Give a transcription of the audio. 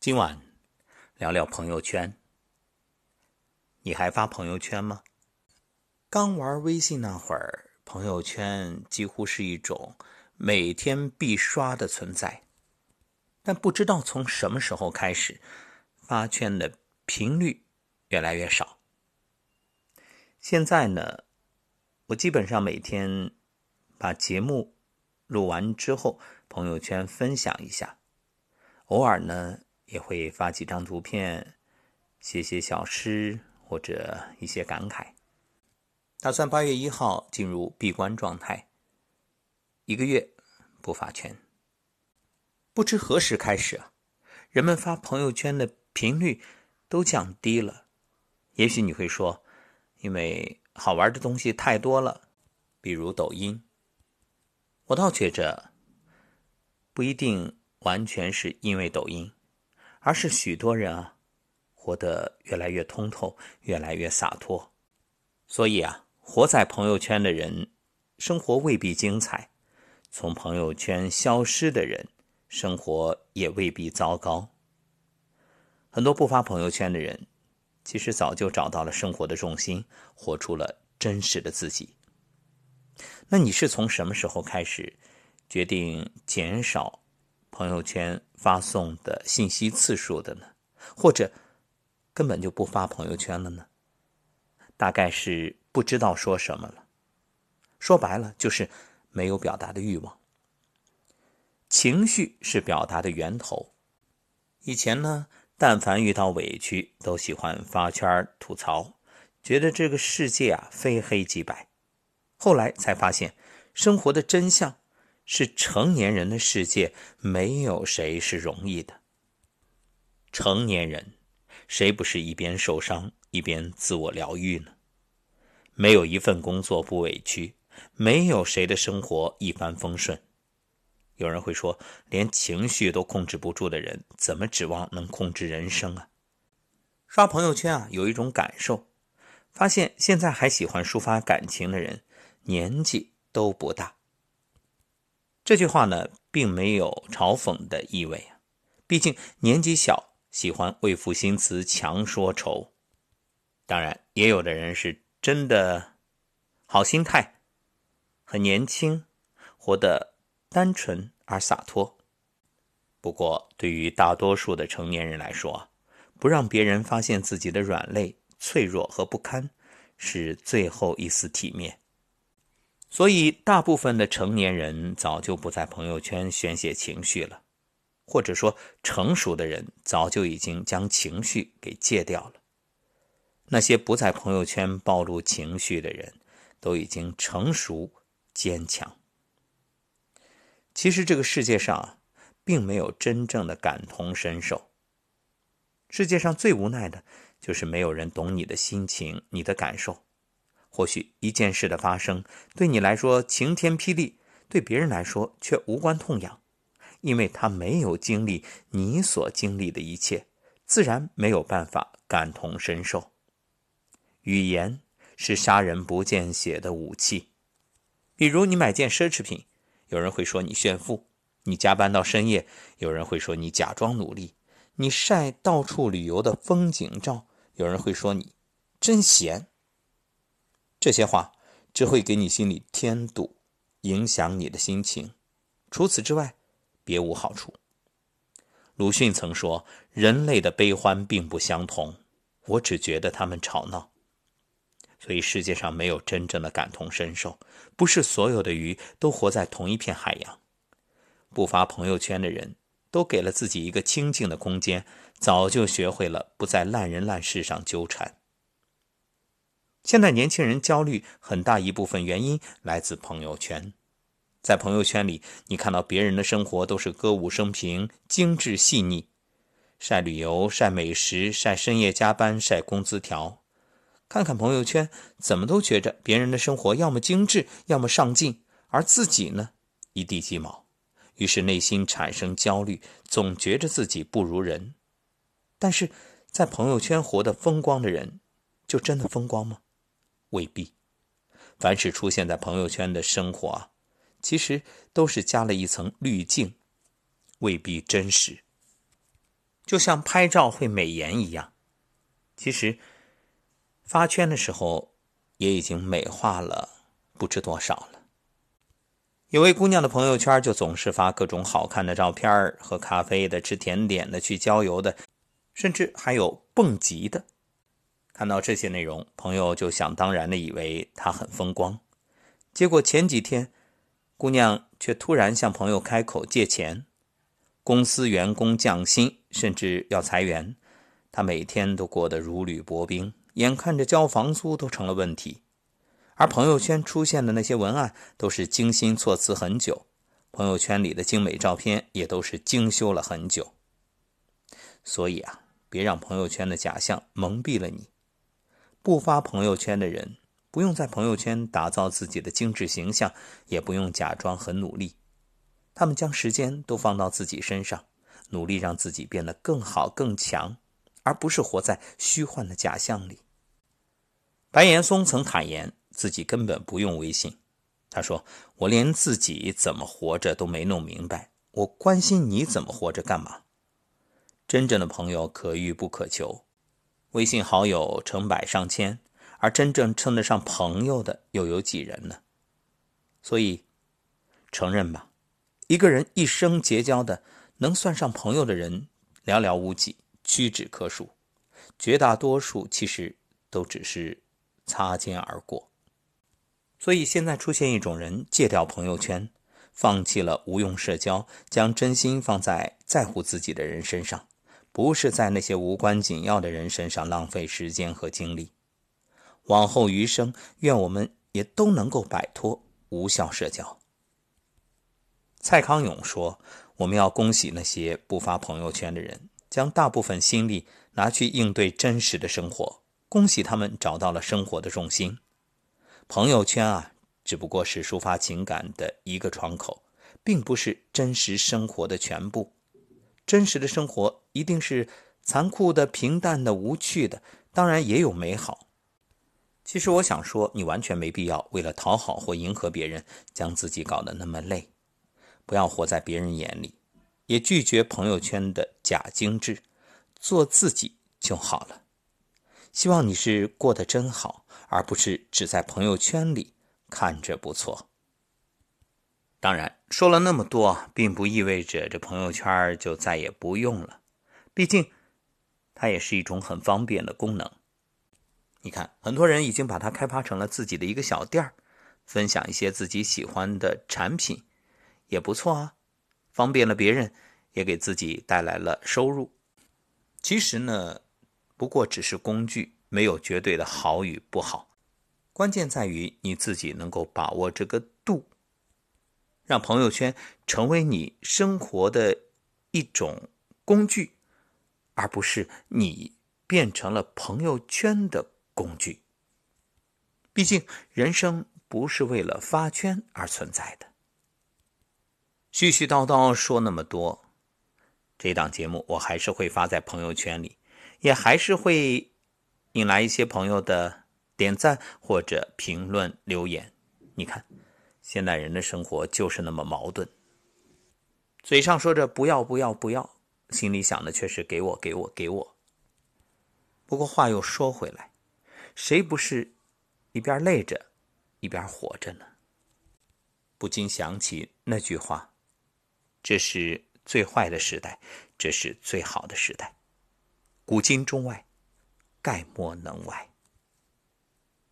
今晚聊聊朋友圈。你还发朋友圈吗？刚玩微信那会儿，朋友圈几乎是一种每天必刷的存在。但不知道从什么时候开始，发圈的频率越来越少。现在呢，我基本上每天把节目录完之后，朋友圈分享一下，偶尔呢。也会发几张图片，写写小诗或者一些感慨。打算八月一号进入闭关状态，一个月不发圈。不知何时开始啊，人们发朋友圈的频率都降低了。也许你会说，因为好玩的东西太多了，比如抖音。我倒觉着，不一定完全是因为抖音。而是许多人啊，活得越来越通透，越来越洒脱。所以啊，活在朋友圈的人，生活未必精彩；从朋友圈消失的人，生活也未必糟糕。很多不发朋友圈的人，其实早就找到了生活的重心，活出了真实的自己。那你是从什么时候开始决定减少？朋友圈发送的信息次数的呢，或者根本就不发朋友圈了呢？大概是不知道说什么了。说白了就是没有表达的欲望。情绪是表达的源头。以前呢，但凡遇到委屈，都喜欢发圈吐槽，觉得这个世界啊非黑即白。后来才发现，生活的真相。是成年人的世界，没有谁是容易的。成年人，谁不是一边受伤一边自我疗愈呢？没有一份工作不委屈，没有谁的生活一帆风顺。有人会说，连情绪都控制不住的人，怎么指望能控制人生啊？刷朋友圈啊，有一种感受，发现现在还喜欢抒发感情的人，年纪都不大。这句话呢，并没有嘲讽的意味啊，毕竟年纪小，喜欢为赋新词强说愁。当然，也有的人是真的好心态，很年轻，活得单纯而洒脱。不过，对于大多数的成年人来说，不让别人发现自己的软肋、脆弱和不堪，是最后一丝体面。所以，大部分的成年人早就不在朋友圈宣泄情绪了，或者说，成熟的人早就已经将情绪给戒掉了。那些不在朋友圈暴露情绪的人，都已经成熟坚强。其实，这个世界上并没有真正的感同身受。世界上最无奈的就是没有人懂你的心情、你的感受。或许一件事的发生对你来说晴天霹雳，对别人来说却无关痛痒，因为他没有经历你所经历的一切，自然没有办法感同身受。语言是杀人不见血的武器，比如你买件奢侈品，有人会说你炫富；你加班到深夜，有人会说你假装努力；你晒到处旅游的风景照，有人会说你真闲。这些话只会给你心里添堵，影响你的心情。除此之外，别无好处。鲁迅曾说：“人类的悲欢并不相同，我只觉得他们吵闹。”所以世界上没有真正的感同身受，不是所有的鱼都活在同一片海洋。不发朋友圈的人都给了自己一个清静的空间，早就学会了不在烂人烂事上纠缠。现在年轻人焦虑很大一部分原因来自朋友圈，在朋友圈里，你看到别人的生活都是歌舞升平、精致细腻，晒旅游、晒美食、晒深夜加班、晒工资条。看看朋友圈，怎么都觉着别人的生活要么精致，要么上进，而自己呢，一地鸡毛。于是内心产生焦虑，总觉着自己不如人。但是在朋友圈活得风光的人，就真的风光吗？未必，凡是出现在朋友圈的生活，其实都是加了一层滤镜，未必真实。就像拍照会美颜一样。其实发圈的时候也已经美化了不知多少了。有位姑娘的朋友圈就总是发各种好看的照片喝咖啡的、吃甜点的、去郊游的，甚至还有蹦极的。看到这些内容，朋友就想当然的以为他很风光。结果前几天，姑娘却突然向朋友开口借钱，公司员工降薪，甚至要裁员，她每天都过得如履薄冰，眼看着交房租都成了问题。而朋友圈出现的那些文案都是精心措辞很久，朋友圈里的精美照片也都是精修了很久。所以啊，别让朋友圈的假象蒙蔽了你。不发朋友圈的人，不用在朋友圈打造自己的精致形象，也不用假装很努力。他们将时间都放到自己身上，努力让自己变得更好更强，而不是活在虚幻的假象里。白岩松曾坦言。自己根本不用微信，他说：“我连自己怎么活着都没弄明白，我关心你怎么活着干嘛？”真正的朋友可遇不可求，微信好友成百上千，而真正称得上朋友的又有几人呢？所以，承认吧，一个人一生结交的能算上朋友的人寥寥无几，屈指可数，绝大多数其实都只是擦肩而过。所以现在出现一种人，戒掉朋友圈，放弃了无用社交，将真心放在在乎自己的人身上，不是在那些无关紧要的人身上浪费时间和精力。往后余生，愿我们也都能够摆脱无效社交。蔡康永说：“我们要恭喜那些不发朋友圈的人，将大部分心力拿去应对真实的生活，恭喜他们找到了生活的重心。”朋友圈啊，只不过是抒发情感的一个窗口，并不是真实生活的全部。真实的生活一定是残酷的、平淡的、无趣的，当然也有美好。其实我想说，你完全没必要为了讨好或迎合别人，将自己搞得那么累。不要活在别人眼里，也拒绝朋友圈的假精致，做自己就好了。希望你是过得真好。而不是只在朋友圈里看着不错。当然，说了那么多，并不意味着这朋友圈就再也不用了。毕竟，它也是一种很方便的功能。你看，很多人已经把它开发成了自己的一个小店儿，分享一些自己喜欢的产品，也不错啊，方便了别人，也给自己带来了收入。其实呢，不过只是工具。没有绝对的好与不好，关键在于你自己能够把握这个，让朋友圈成为你生活的一种工具，而不是你变成了朋友圈的工具。毕竟人生不是为了发圈而存在的。絮絮叨叨说那么多，这档节目我还是会发在朋友圈里，也还是会。引来一些朋友的点赞或者评论留言。你看，现代人的生活就是那么矛盾，嘴上说着不要不要不要，心里想的却是给我给我给我。不过话又说回来，谁不是一边累着一边活着呢？不禁想起那句话：“这是最坏的时代，这是最好的时代。”古今中外。概莫能外。